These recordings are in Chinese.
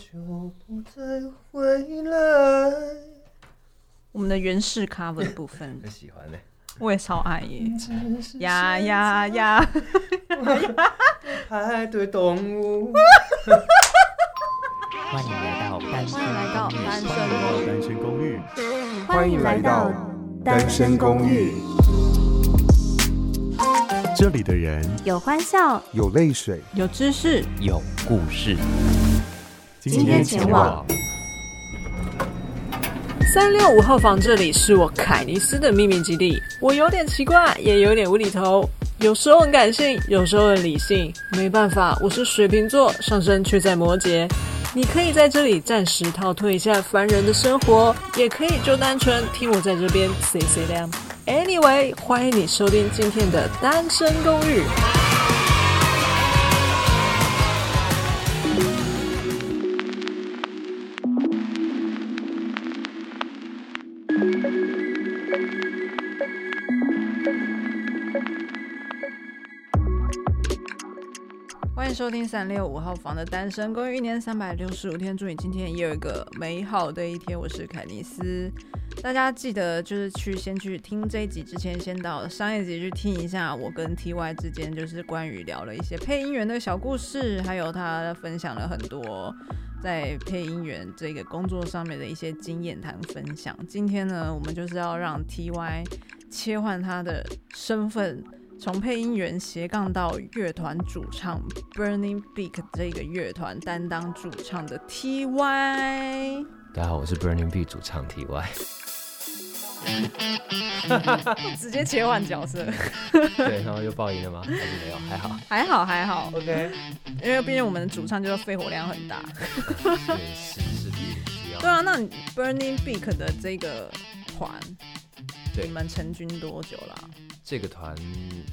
就不再回来。我们的原始 cover 的部分，很喜欢呢、欸，我也超爱耶！呀呀呀！派对动物。欢迎来到单身公寓。欢迎来到单身公寓。这里的人有欢笑，有泪水，有知识，有故事。今天前往三六五号房，这里是我凯尼斯的秘密基地。我有点奇怪，也有点无厘头，有时候很感性，有时候很理性。没办法，我是水瓶座，上升却在摩羯。你可以在这里暂时逃脱一下凡人的生活，也可以就单纯听我在这边 say say them。Anyway，欢迎你收听今天的单身公寓。收听三六五号房的单身公寓，一年三百六十五天，祝你今天也有一个美好的一天。我是凯尼斯。大家记得就是去先去听这一集之前，先到上一集去听一下我跟 TY 之间就是关于聊了一些配音员的小故事，还有他分享了很多在配音员这个工作上面的一些经验谈分享。今天呢，我们就是要让 TY 切换他的身份，从配音员斜杠到乐团主唱 Burning Beak 这个乐团担当主唱的 TY。大家好，我是 Burning Beak 主唱 TY。直接切换角色，对，然后又爆音了吗？还是没有？还好，还好，还好。OK，因为毕竟我们的主唱就是肺活量很大。对，是是需要。对啊，那 Burning Beak 的这个团，你们成军多久了？这个团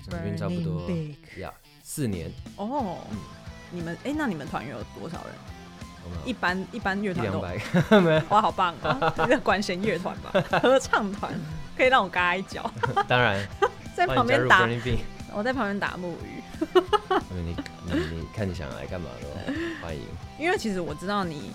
成军差不多呀，四年。哦，你们哎，那你们团员有多少人？一般一般乐团都 哇，好棒啊！这个管弦乐团吧，合唱团可以让我嘎一脚。当然，在旁边打，我在旁边打木鱼。你你你看你想来干嘛咯？欢迎。因为其实我知道你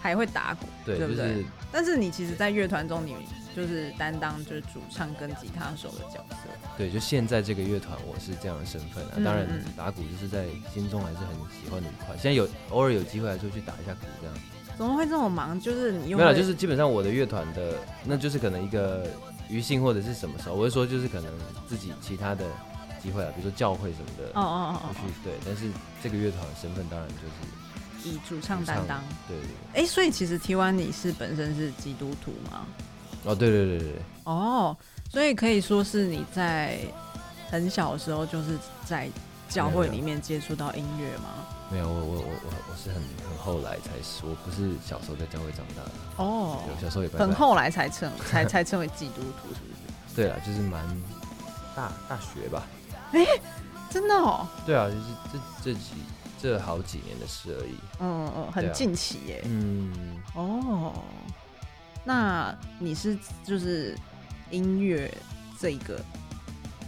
还会打鼓，对不对？但是你其实，在乐团中，你就是担当就是主唱跟吉他手的角色。对，就现在这个乐团，我是这样的身份啊。当然，打鼓就是在心中还是很喜欢的一块。现在有偶尔有机会来说去打一下鼓，这样。怎么会这么忙？就是你没有，就是基本上我的乐团的，那就是可能一个余兴或者是什么时候，我会说就是可能自己其他的机会啊，比如说教会什么的。哦哦哦。去对，但是这个乐团的身份当然就是。以主唱担当，对，哎、欸，所以其实 TY 你是本身是基督徒吗？哦，对对对对哦，所以可以说是你在很小的时候就是在教会里面接触到音乐吗？没有，我我我我我是很很后来才说，我不是小时候在教会长大的。哦，小时候也很后来才成 才才成为基督徒，是不是？对啊，就是蛮大大学吧。哎、欸，真的哦。对啊，就是这这几。这好几年的事而已，嗯嗯，很近期耶，嗯，哦，那你是就是音乐这个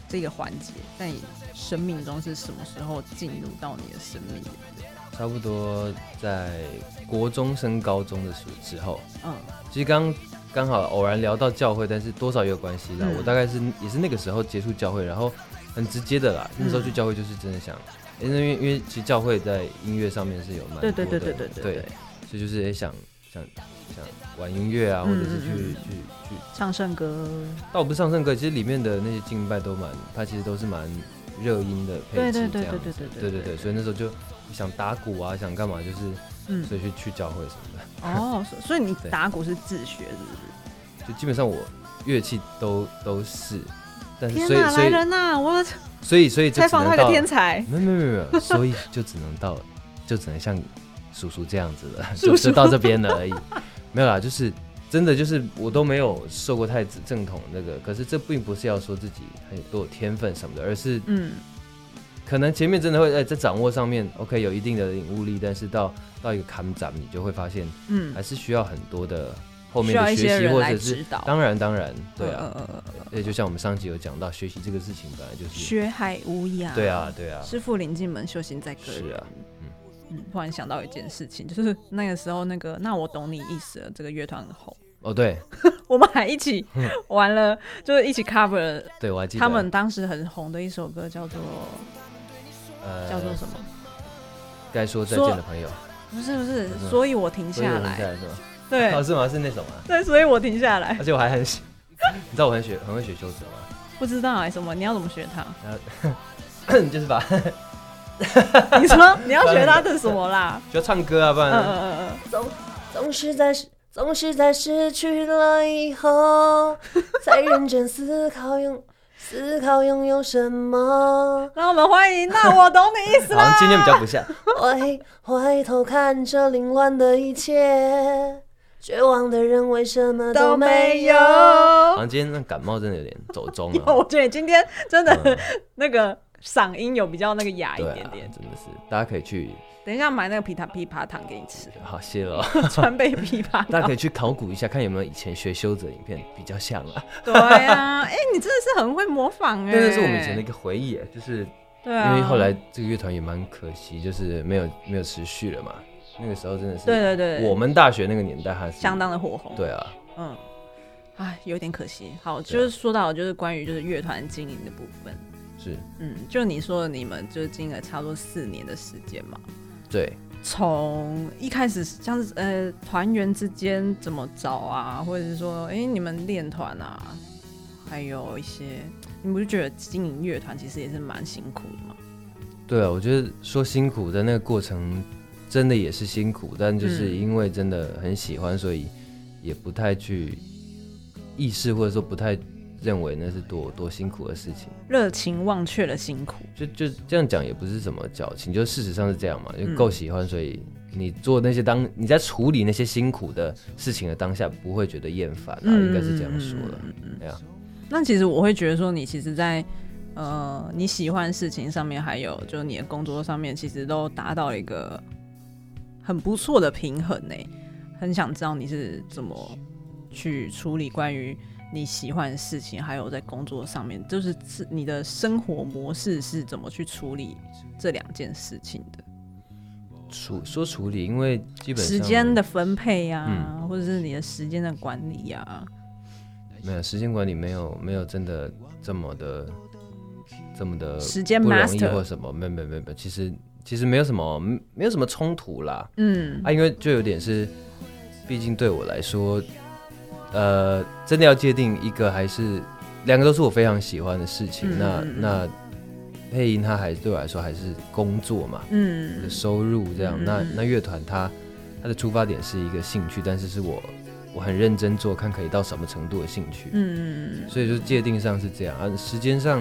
这个环节，在你生命中是什么时候进入到你的生命的？差不多在国中升高中的时之后，嗯，其实刚刚好偶然聊到教会，但是多少也有关系的。嗯、我大概是也是那个时候接触教会，然后很直接的啦，那时候去教会就是真的想。因为因为其实教会在音乐上面是有蛮多的对对对对所以就是也想想想玩音乐啊或者是去去去唱圣歌倒不是唱圣歌其实里面的那些敬拜都蛮它其实都是蛮热音的配置这样对对对所以那时候就想打鼓啊想干嘛就是嗯。所以去去教会什么的哦所以你 打鼓是自学是不是？就基本上我乐器都都是但是随随人呐我所以，所以采访那个天才，没有，没有，没有，所以就只能到，就只能像叔叔这样子了，叔叔就到这边了而已。没有啦，就是真的，就是我都没有受过太子正统那个，可是这并不是要说自己很有多有天分什么的，而是嗯，可能前面真的会在在掌握上面，OK，有一定的领悟力，但是到到一个坎展，你就会发现，嗯，还是需要很多的。后面的学习或者是当然当然对啊，呃就像我们上集有讲到，学习这个事情本来就是学海无涯，对啊对啊，师傅领进门，修行在个人。是啊，嗯，突然想到一件事情，就是那个时候那个那我懂你意思了，这个乐团很红。哦，对，我们还一起玩了，就是一起 cover，对我还记得。他们当时很红的一首歌叫做呃叫做什么？该说再见的朋友，不是不是，所以我停下来，是吧？对，哦，是吗？是那首吗？对，所以我停下来，而且我还很喜，你知道我很学很会学修辞吗？不知道哎，什么？你要怎么学他？就是把 你说你要学他的什么啦？就唱歌啊，不然嗯嗯嗯嗯，总总是在总是在失去了以后，才认真思考拥 思考拥有什么。让我们欢迎，那我懂你意思啦。好像今天比较不像。回回头看着凌乱的一切，绝望的人为什么都没有？好像今天那感冒真的有点走中了。我觉得今天真的那个嗓音有比较那个哑一点点，真的是，大家可以去。等一下买那个枇杷枇杷糖给你吃。好，谢了。川贝枇杷，大家可以去考古一下，看有没有以前学修者影片比较像啊。对啊，哎，你真的是很会模仿哎。那是我们以前的一个回忆，就是，对啊，因为后来这个乐团也蛮可惜，就是没有没有持续了嘛。那个时候真的是，对对对，我们大学那个年代还是相当的火红。对啊，嗯，哎，有点可惜。好，就是说到就是关于就是乐团经营的部分，是，嗯，就你说的你们就是经营了差不多四年的时间嘛。对。从一开始像是呃团员之间怎么找啊，或者是说哎、欸、你们练团啊，还有一些，你们不是觉得经营乐团其实也是蛮辛苦的吗？对啊，我觉得说辛苦的那个过程真的也是辛苦，但就是因为真的很喜欢，所以也不太去意识或者说不太。认为那是多多辛苦的事情，热情忘却了辛苦，就就这样讲也不是什么矫情，就事实上是这样嘛，就够喜欢，所以你做那些当你在处理那些辛苦的事情的当下，不会觉得厌烦啊，嗯、应该是这样说的，对啊。那其实我会觉得说，你其实在呃你喜欢事情上面，还有就是你的工作上面，其实都达到了一个很不错的平衡呢。很想知道你是怎么去处理关于。你喜欢的事情，还有在工作上面，就是是你的生活模式是怎么去处理这两件事情的？处说处理，因为基本时间的分配呀、啊，嗯、或者是你的时间的管理呀、啊，没有时间管理，没有没有真的这么的这么的时间不容易或什么，没没没有没有，其实其实没有什么没有什么冲突啦，嗯啊，因为就有点是，毕竟对我来说。呃，真的要界定一个还是两个都是我非常喜欢的事情。嗯、那那配音它还对我来说还是工作嘛，嗯，的收入这样。嗯、那那乐团它它的出发点是一个兴趣，但是是我我很认真做，看可以到什么程度的兴趣。嗯，所以就界定上是这样啊，时间上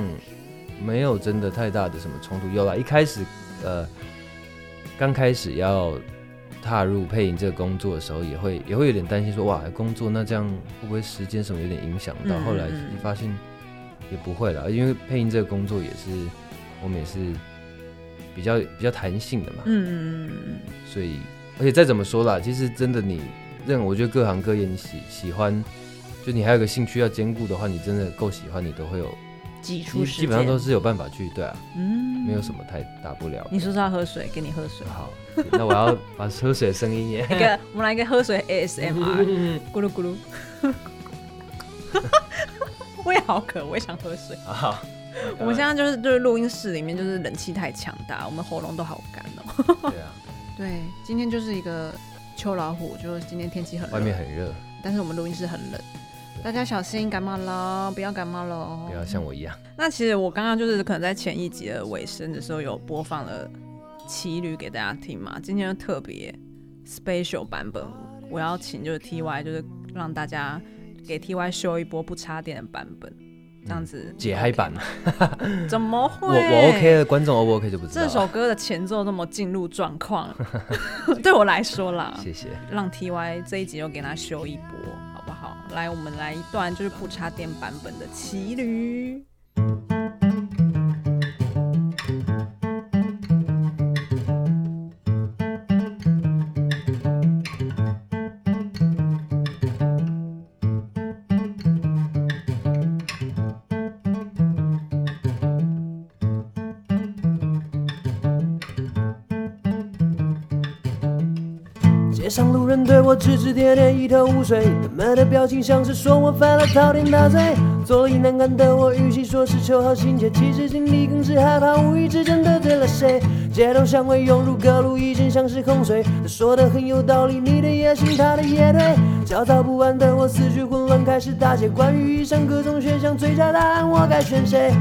没有真的太大的什么冲突。有啦，一开始呃刚开始要。踏入配音这个工作的时候，也会也会有点担心说，说哇，工作那这样会不会时间什么有点影响到？嗯、后来一发现也不会了，因为配音这个工作也是我们也是比较比较弹性的嘛。嗯嗯嗯。所以，而且再怎么说啦，其实真的你认，我觉得各行各业你喜喜欢，就你还有个兴趣要兼顾的话，你真的够喜欢，你都会有。挤出时间，基本上都是有办法去，对啊，嗯，没有什么太大不了。你说是要喝水，给你喝水。好，那我要把喝水的声音也。一个，我们来一个喝水 ASMR，咕噜咕噜。我也好渴，我也想喝水。好，我们现在就是就是录音室里面就是冷气太强大，我们喉咙都好干哦。对啊，对，今天就是一个秋老虎，就是今天天气很，外面很热，但是我们录音室很冷。大家小心感冒了，不要感冒了，不要像我一样。那其实我刚刚就是可能在前一集的尾声的时候有播放了《骑驴》给大家听嘛，今天就特别 special 版本，我要请就是 TY 就是让大家给 TY 修一波不插电的版本，这样子解嗨版嘛？怎么会？我我 OK 的，观众 O 不 OK 就不知道。这首歌的前奏那么进入状况，对我来说啦，谢谢，让 TY 这一集又给他修一波。来，我们来一段就是不插电版本的《骑驴》。街上路人对我指指点点，一头雾水，他们的表情像是说我犯了滔天大罪。坐立难感的我，与其说是求好心切，其实心里更是害怕，无意之间得罪了谁。街头巷尾涌入各路意见，像是洪水。他说的很有道理，你的也行，他的也对。焦躁不安的我，思绪混乱，开始打结。关于以上各种选项，最佳答案我该选谁？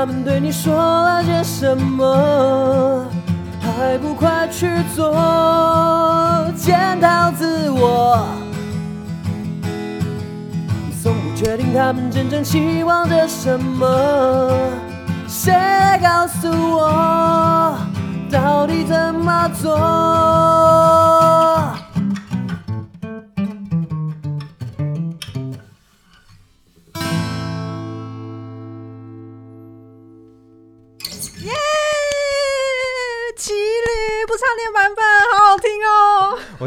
他们对你说了些什么，还不快去做检讨自我？你从不确定他们真正期望着什么，谁告诉我到底怎么做？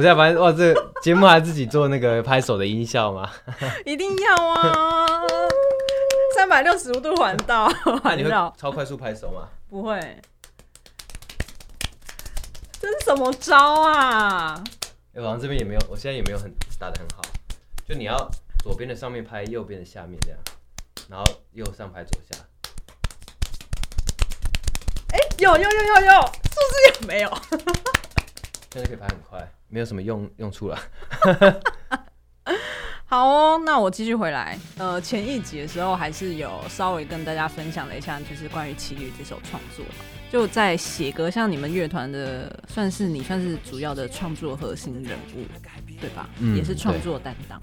在发现哇，这个节目还自己做那个拍手的音效吗？一定要啊！三百六十五度 环绕，环绕超快速拍手吗？不会，这是什么招啊？哎、好像这边也没有，我现在也没有很打的很好。就你要左边的上面拍，右边的下面这样，然后右上拍左下。哎、欸，有有有有有，是不是有没有？现在可以拍很快。没有什么用用处了。好哦，那我继续回来。呃，前一集的时候还是有稍微跟大家分享了一下，就是关于《骑驴》这首创作。就在写歌，像你们乐团的，算是你算是主要的创作核心人物，对吧？嗯，也是创作担当。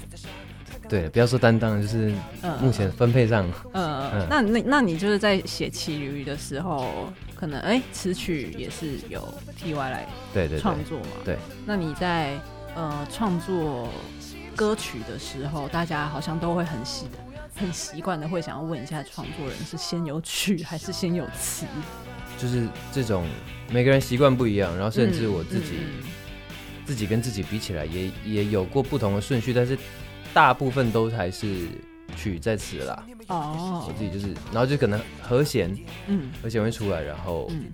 对，不要说担当，就是目前分配上。嗯嗯。那那那你就是在写《骑驴》的时候，可能哎，词曲也是有 TY 来对对创作嘛？对。那你在呃创作歌曲的时候，大家好像都会很习很习惯的会想要问一下创作人是先有曲还是先有词？就是这种每个人习惯不一样，然后甚至我自己、嗯嗯、自己跟自己比起来也也有过不同的顺序，但是。大部分都还是曲在词啦。哦，我自己就是，然后就可能和弦，嗯，和弦会出来，然后，嗯、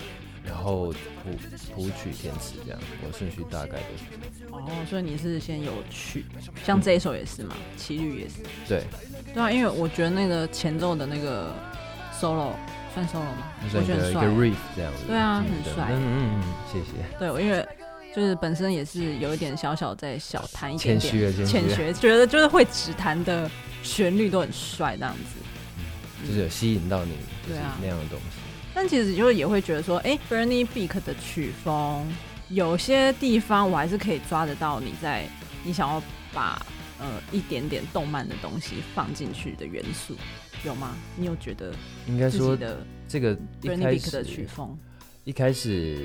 然后谱谱曲填词这样，我顺序大概都是。哦，所以你是先有曲，像这一首也是嘛，《骑律》也是。对，对啊，因为我觉得那个前奏的那个 solo 算 solo 吗？我觉得一个 riff 这样子。对啊，很帅。嗯嗯嗯，谢谢。对，因为。就是本身也是有一点小小在小弹一点点，浅学，觉得就是会指弹的旋律都很帅，这样子，嗯，就是有吸引到你，对啊，那样的东西。但其实就也会觉得说，哎，欸，Bernie Beek 的曲风有些地方我还是可以抓得到你在你想要把呃一点点动漫的东西放进去的元素，有吗？你有觉得应该说的这个 Bernie Beek 的曲风一开始。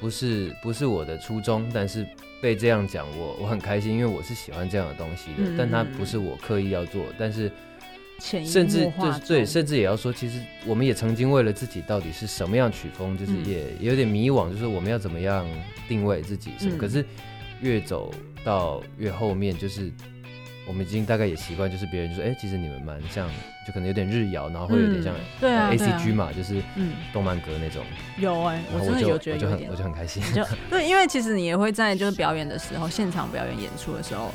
不是不是我的初衷，但是被这样讲，我我很开心，因为我是喜欢这样的东西的。嗯、但它不是我刻意要做，但是甚至就是对，甚至也要说，其实我们也曾经为了自己到底是什么样曲风，就是也，也有点迷惘，就是我们要怎么样定位自己什么。嗯、可是越走到越后面，就是。我们已经大概也习惯，就是别人就说，哎、欸，其实你们蛮像，就可能有点日谣，然后会有点像，对啊，A C G 嘛，就是动漫歌那种。有哎、欸，我真的有觉得有点，我就很开心。就 对，因为其实你也会在就是表演的时候，现场表演演出的时候，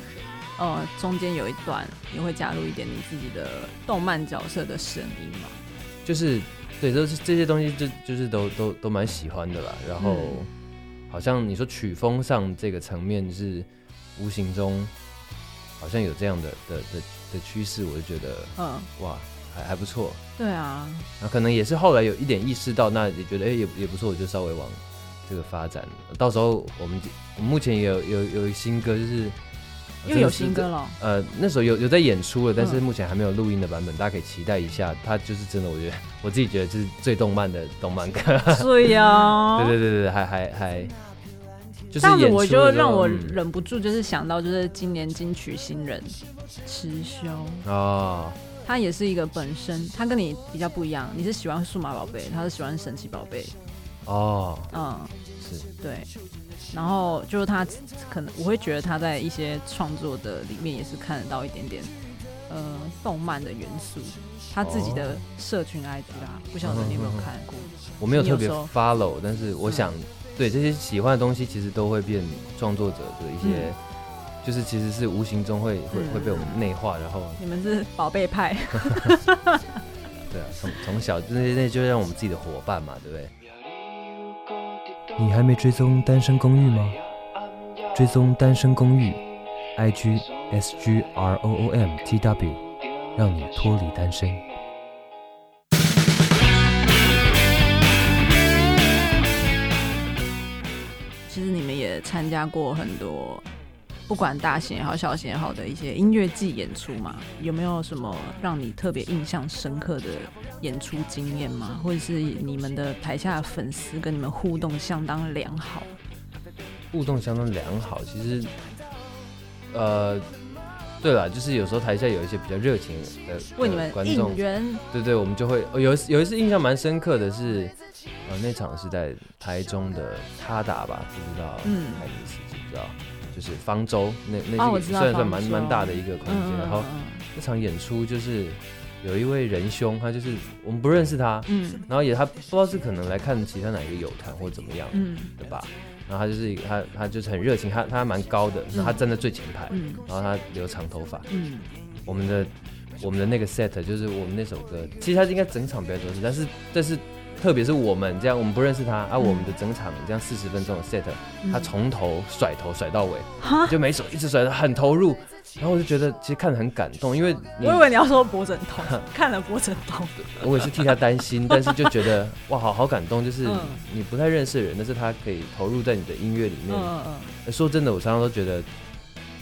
呃，中间有一段也会加入一点你自己的动漫角色的声音嘛。就是对，都是这些东西就，就就是都都都蛮喜欢的啦。然后，嗯、好像你说曲风上这个层面是无形中。好像有这样的的的的趋势，我就觉得，嗯，哇，还还不错。对啊，那可能也是后来有一点意识到，那也觉得，哎、欸，也也不错，我就稍微往这个发展。到时候我们目前也有有有一新歌，就是又有新歌了。呃，那时候有有在演出了，但是目前还没有录音的版本，嗯、大家可以期待一下。它就是真的，我觉得 我自己觉得这是最动漫的动漫歌。对呀，对对对对，还还还。这样子我就让我忍不住，就是想到就是今年金曲新人持修哦，他也是一个本身他跟你比较不一样，你是喜欢数码宝贝，他是喜欢神奇宝贝哦，嗯，是对，然后就是他可能我会觉得他在一些创作的里面也是看得到一点点呃动漫的元素，他自己的社群 IG 啊，不晓得你有没有看过？我没有特别 follow，但是我想对这些喜欢的东西，其实都会变创作者的一些。就是其实是无形中会会会被我们内化，然后 你们是宝贝派，对啊，从从小那那就让我们自己的伙伴嘛，对不对？你还没追踪单身公寓吗？追踪单身公寓，I G S G R O O M T W，让你脱离单身。参加过很多。不管大型也好，小型也好的一些音乐季演出嘛，有没有什么让你特别印象深刻的演出经验吗？或者是你们的台下的粉丝跟你们互动相当良好？互动相当良好，其实，呃，对了，就是有时候台下有一些比较热情的为你们观众，对对，我们就会有有一次印象蛮深刻的是，呃，那场是在台中的他打吧，不知道，嗯，还是不知道。就是方舟，那那是算算蛮蛮大的一个空间，嗯，然后那场演出就是有一位仁兄，他就是我们不认识他，嗯，然后也他不知道是可能来看其他哪一个友团或怎么样，嗯，对吧？然后他就是他他就是很热情，他他蛮高的，然后他站在最前排，嗯，然后他留长头发，嗯，我们的我们的那个 set 就是我们那首歌，其实他应该整场表演都是，但是但是。特别是我们这样，我们不认识他啊，我们的整场这样四十分钟的 set，他从头甩头甩到尾，就每首一直甩的很投入，然后我就觉得其实看得很感动，因为我以为你要说脖子很痛，看了脖子很痛，我也是替他担心，但是就觉得哇，好好感动，就是你不太认识的人，但是他可以投入在你的音乐里面。说真的，我常常都觉得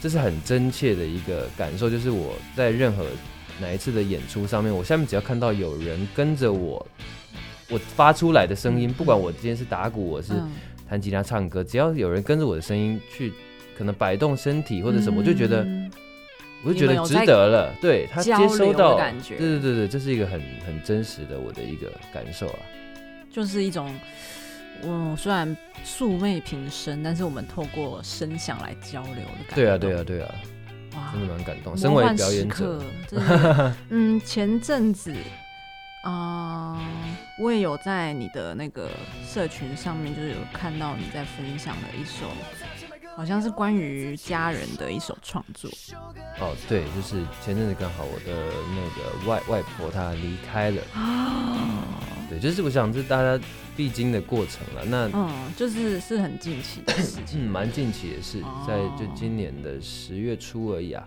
这是很真切的一个感受，就是我在任何哪一次的演出上面，我下面只要看到有人跟着我。我发出来的声音，不管我今天是打鼓，我是弹吉他、唱歌，只要有人跟着我的声音去，可能摆动身体或者什么，我就觉得，我就觉得值得了。对，他接收到，对对对对，这是一个很很真实的我的一个感受啊。就是一种，嗯，虽然素昧平生，但是我们透过声响来交流的感觉。对啊，对啊，对啊，哇，真的蛮感动。身为表演者，嗯，前阵子。啊，uh, 我也有在你的那个社群上面，就是有看到你在分享的一首，好像是关于家人的一首创作。哦，对，就是前阵子刚好我的那个外外婆她离开了啊，对，就是我想是大家必经的过程了。那嗯，就是是很近期的事情，嗯，蛮近期的事，在就今年的十月初而已啊。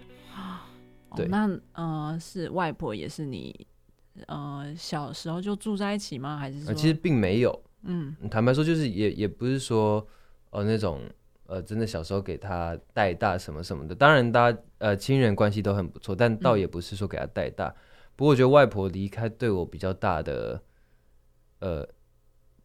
对，哦、那呃，是外婆也是你。呃，小时候就住在一起吗？还是说？其实并没有。嗯，坦白说，就是也也不是说，呃，那种呃，真的小时候给他带大什么什么的。当然，大家呃亲人关系都很不错，但倒也不是说给他带大。嗯、不过，我觉得外婆离开对我比较大的，呃，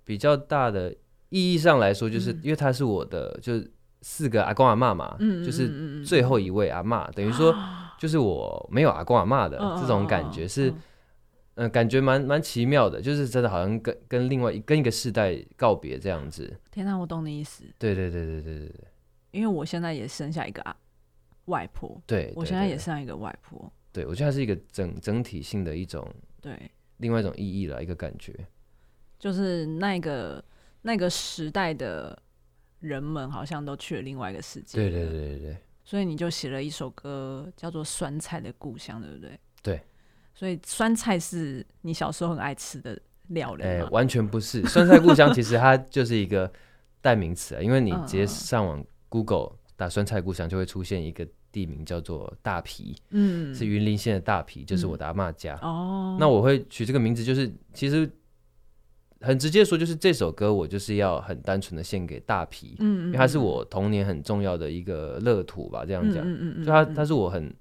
比较大的意义上来说，就是因为他是我的，嗯、就是四个阿公阿嬷嘛，嗯、就是最后一位阿嬷，嗯、等于说就是我没有阿公阿嬷的这种感觉是。嗯、呃，感觉蛮蛮奇妙的，就是真的好像跟跟另外一跟一个世代告别这样子。天哪，我懂你意思。对对对对对对对。因为我现在也生下一个啊外婆。对，我现在也生下一个外婆。对，我觉得它是一个整整体性的一种对另外一种意义了，一个感觉。就是那个那个时代的人们好像都去了另外一个世界。对对对对对。所以你就写了一首歌，叫做《酸菜的故乡》，对不对？对。所以酸菜是你小时候很爱吃的料理吗？欸，完全不是。酸菜故乡其实它就是一个代名词啊，因为你直接上网 Google 打酸菜故乡，就会出现一个地名叫做大皮，嗯，是云林县的大皮，就是我的阿妈家。哦，那我会取这个名字，就是其实很直接说，就是这首歌我就是要很单纯的献给大皮，嗯，因为它是我童年很重要的一个乐土吧，这样讲，嗯嗯，就它它是我很。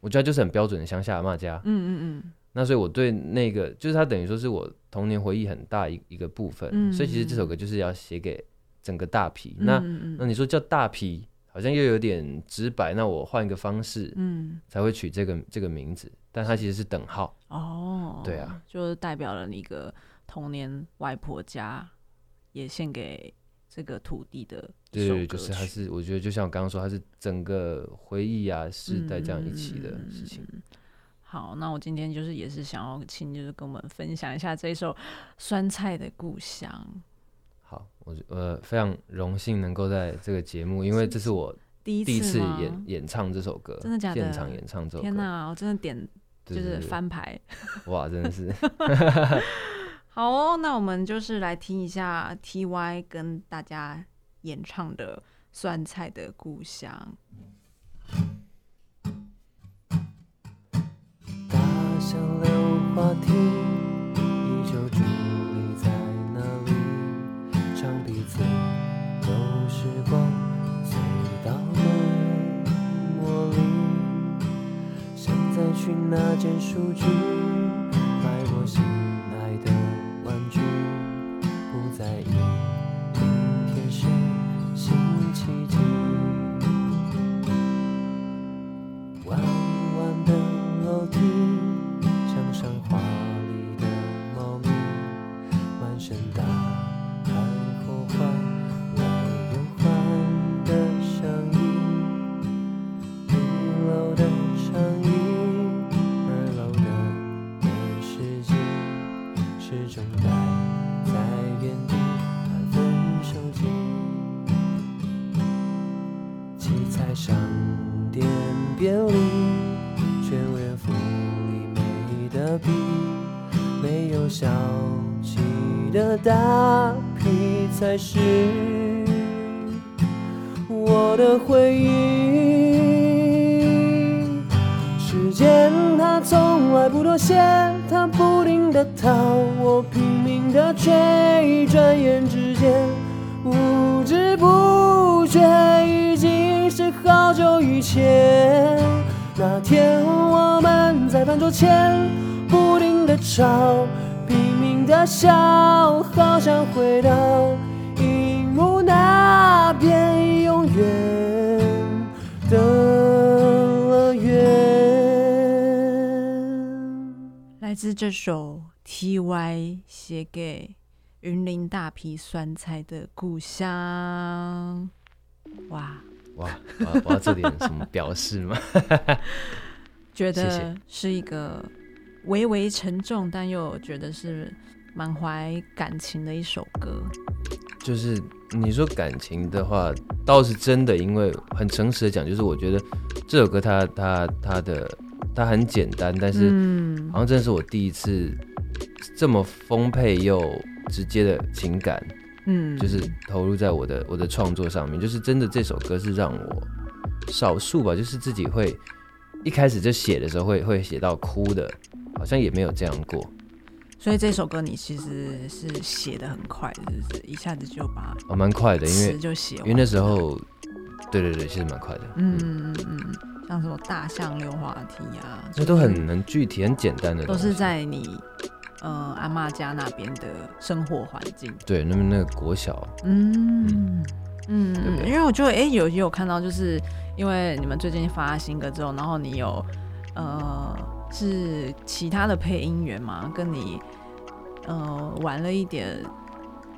我觉得就是很标准的乡下阿嬷家，嗯嗯嗯。那所以我对那个，就是它等于说是我童年回忆很大一一个部分。所以其实这首歌就是要写给整个大皮。嗯嗯，那那你说叫大皮，好像又有点直白。那我换一个方式，嗯，才会取这个这个名字。但它其实是等号。哦，对啊，就是代表了你一个童年外婆家，也献给这个土地的。对，就是还是我觉得，就像我刚刚说，它是整个回忆啊，世代这样一起的事情。嗯。好，那我今天就是也是想要请，就是跟我们分享一下这一首《酸菜的故乡》。好，我呃非常荣幸能够在这个节目，因为这是我第一次演演唱这首歌，真的假的？现场演唱这首歌，天哪，我真的点就是翻牌，哇，真的是。好哦，那我们就是来听一下 T.Y 跟大家演唱的《酸菜的故乡》。大象溜滑梯依旧伫立在那里，长鼻子有时光隧道的魔力，想再去那间书局在意。明天是星期几，是我的回忆。时间它从来不妥协，它不停的逃，我拼命的追，转眼之间不知不觉已经是好久以前。那天我们在饭桌前不停的吵，拼命的笑，好想回到那边永远的乐园。来自这首 T.Y 写给云林大批酸菜的故乡，哇！哇，我要做点什么表示吗？觉得是一个微微沉重，但又觉得是满怀感情的一首歌。就是你说感情的话，倒是真的，因为很诚实的讲，就是我觉得这首歌它它它的它很简单，但是好像真的是我第一次这么丰沛又直接的情感。嗯，就是投入在我的我的创作上面，就是真的这首歌是让我少数吧，就是自己会一开始就写的时候会会写到哭的，好像也没有这样过。所以这首歌你其实是写的很快，是不是？一下子就把哦蛮快的，因为就写，因为那时候对对对，其实蛮快的。嗯嗯。嗯嗯，像什么大象溜滑梯啊，那都很很具体、很简单的，都是在你。呃，阿妈家那边的生活环境，对，那边那个国小，嗯嗯，因为我觉得，哎、欸，有有看到，就是因为你们最近发新歌之后，然后你有呃，是其他的配音员嘛，跟你呃玩了一点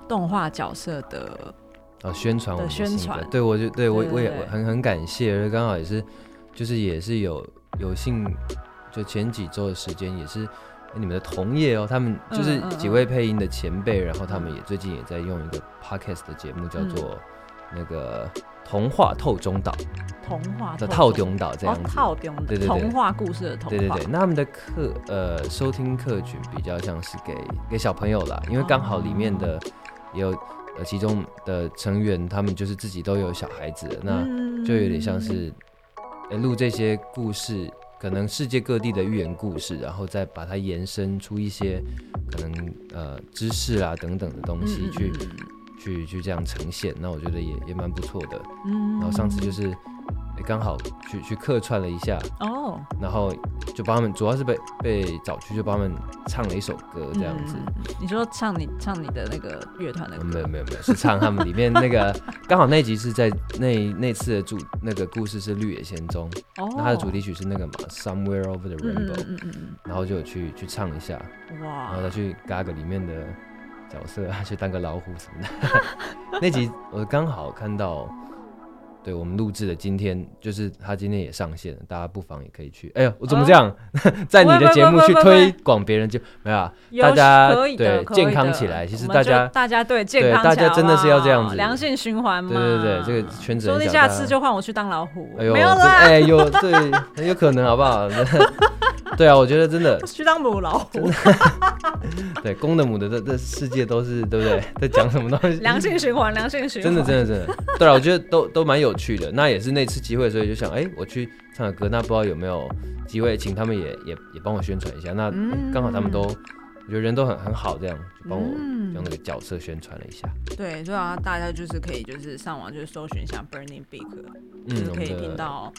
动画角色的啊宣传的宣传，对我就对我我也很很感谢，而刚好也是就是也是有有幸，就前几周的时间也是。你们的同业哦，他们就是几位配音的前辈，嗯嗯嗯，然后他们也最近也在用一个 podcast 的节目，叫做那个《童话透中岛》，童话的套中岛这样子，套中岛，对对对，童话故事的童话，对对对。那他们的客呃收听客群比较像是给给小朋友啦，因为刚好里面的也有呃其中的成员，他们就是自己都有小孩子，那就有点像是录这些故事。可能世界各地的寓言故事，然后再把它延伸出一些可能呃知识啊等等的东西去、嗯、去去这样呈现，那我觉得也也蛮不错的。嗯，然后上次就是。刚好去去客串了一下哦，oh. 然后就帮他们，主要是被被找去，就帮他们唱了一首歌这样子。嗯、你说唱你唱你的那个乐团的歌？没有没有没有，是唱他们里面那个。刚好那集是在那那次的主那个故事是《绿野仙踪》哦，那它的主题曲是那个嘛《Somewhere Over the Rainbow》，嗯嗯嗯，然后就去去唱一下哇，然后再去嘎个里面的角色啊，去当个老虎什么的。那集我刚好看到。对，我们录制的今天，就是他今天也上线了，大家不妨也可以去。哎呦，我怎么这样，在你的节目去推广别人就没有啊？大家对健康起来，其实大家大家对健康，大家真的是要这样子，良性循环嘛。对对对，这个圈子。说不定下次就换我去当老虎。哎呦，没有啦。哎呦，对，很 有可能，好不好？对啊，我觉得真的 去当母老虎。对，公的母的，这这世界都是对不对？在讲什么东西？良性循环，良性循环。真的，真的，真的。对啊，我觉得都都蛮有趣的。那也是那次机会，所以就想，哎，我去唱个歌，那不知道有没有机会请他们也也也帮我宣传一下。那刚好他们都，我觉得人都很很好，这样就帮我用那个角色宣传了一下。对对啊，大家就是可以就是上网就是搜寻一下 Burning Big，就是可以听到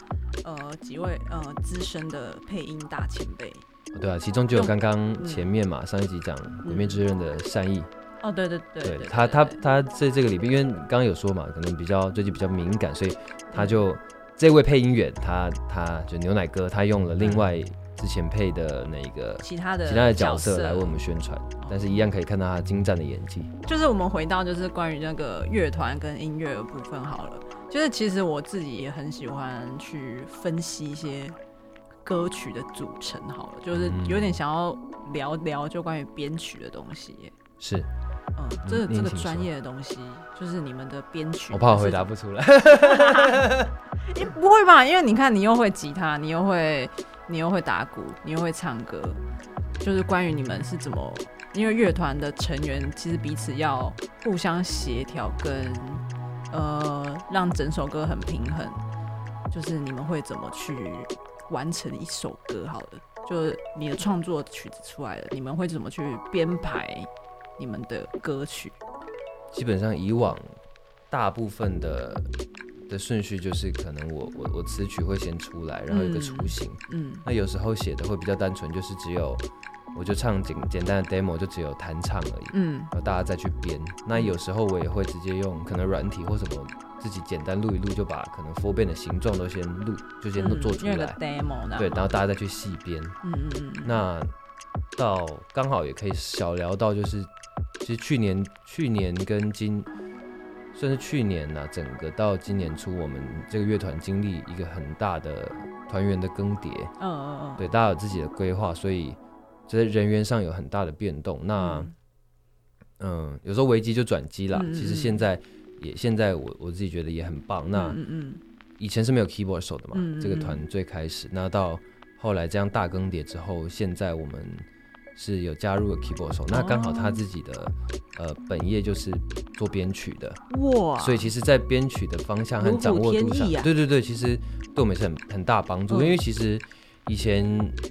呃几位呃资深的配音大前辈。对啊，其中就有刚刚前面嘛，上一集讲《鬼灭之刃》的善意。哦，对对对，对他他他在这个里边，因为刚刚有说嘛，可能比较最近比较敏感，所以他就这位配音员，他他就牛奶哥，他用了另外之前配的那个其他的其他的角色来为我们宣传，但是一样可以看到他精湛的演技。就是我们回到就是关于那个乐团跟音乐的部分好了，就是其实我自己也很喜欢去分析一些。歌曲的组成好了，就是有点想要聊聊就关于编曲的东西。是，嗯，这个这个专业的东西，就是你们的编曲。我怕我回答不出来。你不会吧？因为你看，你又会吉他，你又会，你又会打鼓，你又会唱歌，就是关于你们是怎么？因为乐团的成员其实彼此要互相协调，跟呃，让整首歌很平衡，就是你们会怎么去？完成一首歌，好的，就是你的创作曲子出来了，你们会怎么去编排你们的歌曲？基本上以往大部分的的顺序就是，可能我我我词曲会先出来，然后有个雏形，嗯，那有时候写的会比较单纯，就是只有我就唱简简单的 demo，就只有弹唱而已，嗯，然后大家再去编。那有时候我也会直接用可能软体或什么。自己简单录一录，就把可能 four band 的形状都先录，就先都做出来。嗯、demo 对，然后大家再去细编。嗯嗯嗯。那到刚好也可以小聊到，就是其实去年去年跟今，算是去年呢、啊，整个到今年初，我们这个乐团经历一个很大的团员的更迭。嗯嗯嗯。对，大家有自己的规划，所以在人员上有很大的变动。那嗯，嗯，有时候危机就转机了。其实现在。也现在我我自己觉得也很棒。那嗯嗯以前是没有 keyboard 手的嘛，这个团最开始，那到后来这样大更迭之后，现在我们是有加入了 keyboard 手。哦、那刚好他自己的呃本业就是做编曲的哇，所以其实，在编曲的方向和掌握度上，啊、对对对，其实对我们是很很大帮助。嗯、因为其实以前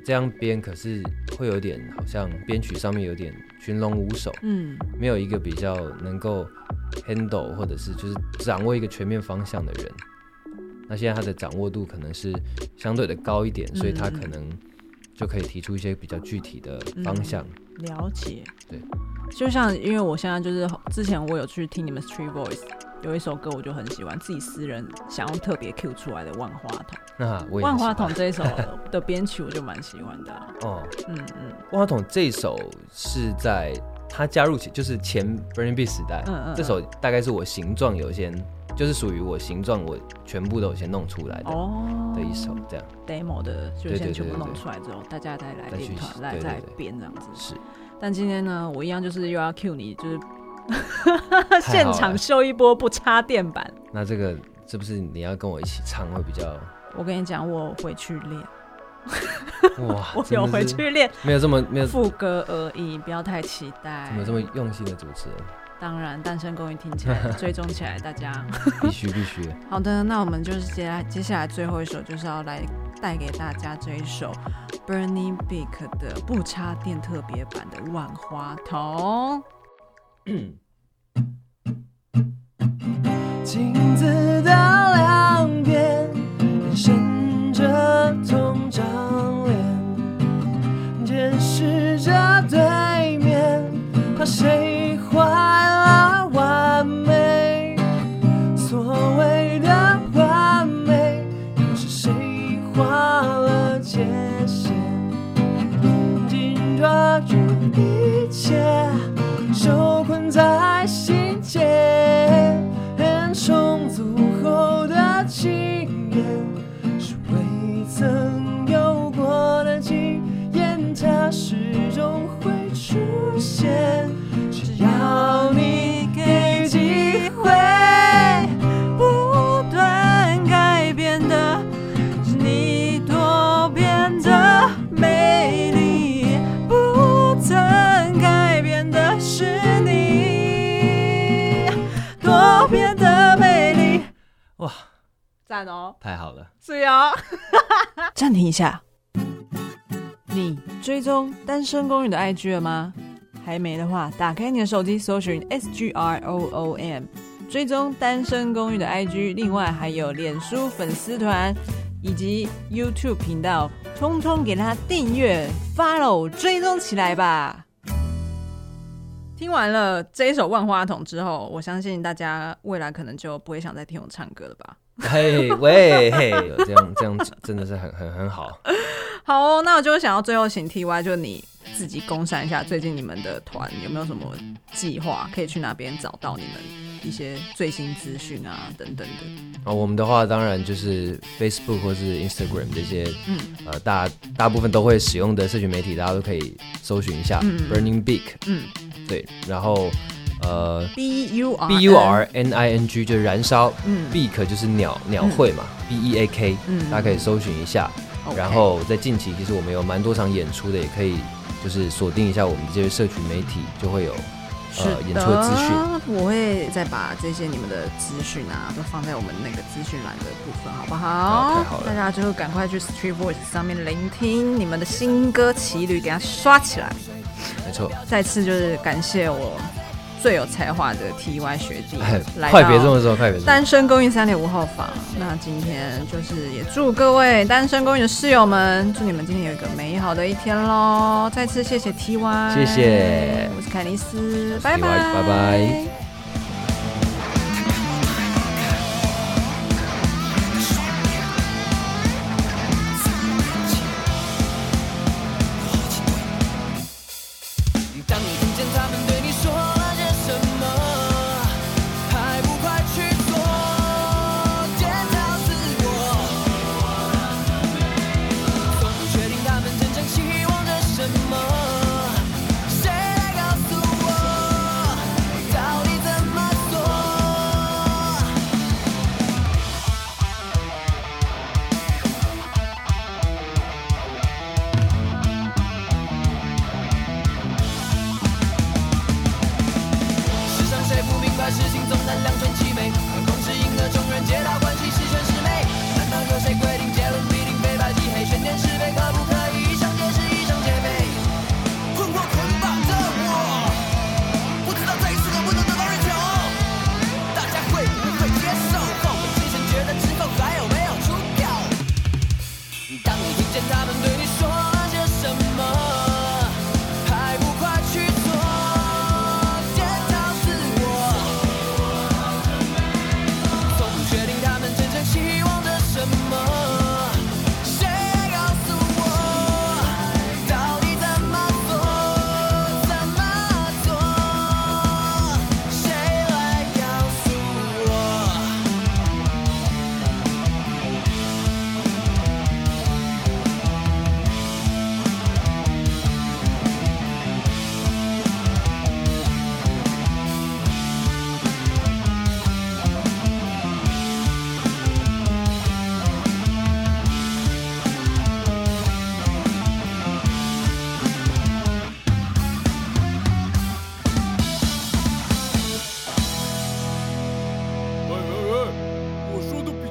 这样编，可是会有点好像编曲上面有点群龙无首，嗯，没有一个比较能够。handle 或者是就是掌握一个全面方向的人，那现在他的掌握度可能是相对的高一点，所以他可能就可以提出一些比较具体的方向。嗯、了解，对，就像因为我现在就是之前我有去听你们 Street Voice，有一首歌我就很喜欢，自己私人想要特别 Q 出来的万花筒。那 我万花筒这一首的编曲我就蛮喜欢的、啊。哦，嗯嗯，万花筒这一首是在。他加入起就是前 Burning Beat 时代，嗯嗯，这首大概是我形状有先，就是属于我形状，我全部都先弄出来的哦的一首这样 demo 的，就先全部弄出来之后，大家再来练团，来再编这样子。是，但今天呢，我一样就是又要 cue 你，就是 现场秀一波不插电版。那这个是不是你要跟我一起唱会比较？我跟你讲，我回去练。哇！我有回去练，没有这么没有副歌而已，不要太期待。怎么这么用心的主持人？当然，单身公寓听起来，追踪起来，大家 必须必须。好的，那我们就是接下来接下来最后一首，就是要来带给大家这一首 Bernie Beak 的不插电特别版的《万花筒》。镜子的两边，眼神着同张脸，监视着对面，怕谁 Mm-hmm. 赞哦！太好了，是啊。暂停一下，你追踪单身公寓的 IG 了吗？还没的话，打开你的手机，搜寻 S G R O O M，追踪单身公寓的 IG。另外还有脸书粉丝团以及 YouTube 频道，通通给他订阅、follow、追踪起来吧。听完了这一首《万花筒》之后，我相信大家未来可能就不会想再听我唱歌了吧？嘿喂嘿，这样这样真的是很很很好。好哦，那我就想要最后请 TY，就你自己公示一下，最近你们的团有没有什么计划，可以去哪边找到你们一些最新资讯啊等等的。啊，我们的话当然就是 Facebook 或是 Instagram 这些，嗯，呃，大大部分都会使用的社群媒体，大家都可以搜寻一下、嗯、Burning Big，嗯，对，然后呃，B U R B U R N I N G 就是燃烧，嗯，Beak 就是鸟鸟会嘛、嗯、，B E A K，嗯，大家可以搜寻一下。然后在近期，其实我们有蛮多场演出的，也可以就是锁定一下我们这些社群媒体，就会有呃演出的资讯。我会再把这些你们的资讯啊，都放在我们那个资讯栏的部分，好不好？好，太好了。大家就赶快去 Street Voice 上面聆听你们的新歌《骑旅》，给它刷起来。没错。再次就是感谢我。最有才华的 TY 学弟，快别这么说，快别这么说。单身公寓三点五号房，那今天就是也祝各位单身公寓的室友们，祝你们今天有一个美好的一天喽！再次谢谢 TY，谢谢，我是凯尼斯，拜拜，拜拜。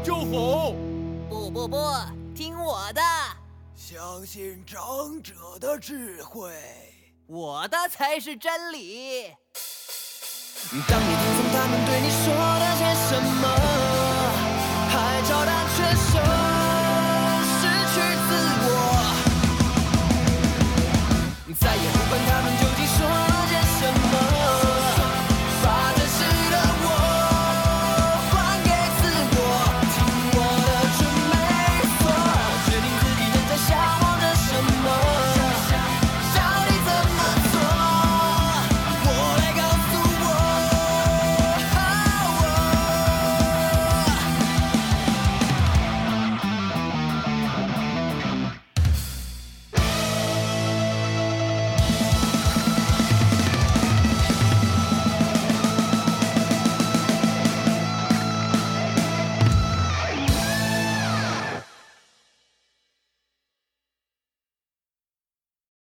就好不不不听我的。相信长者的智慧。我的才是真理。当你听从他们对你说了些什么还找到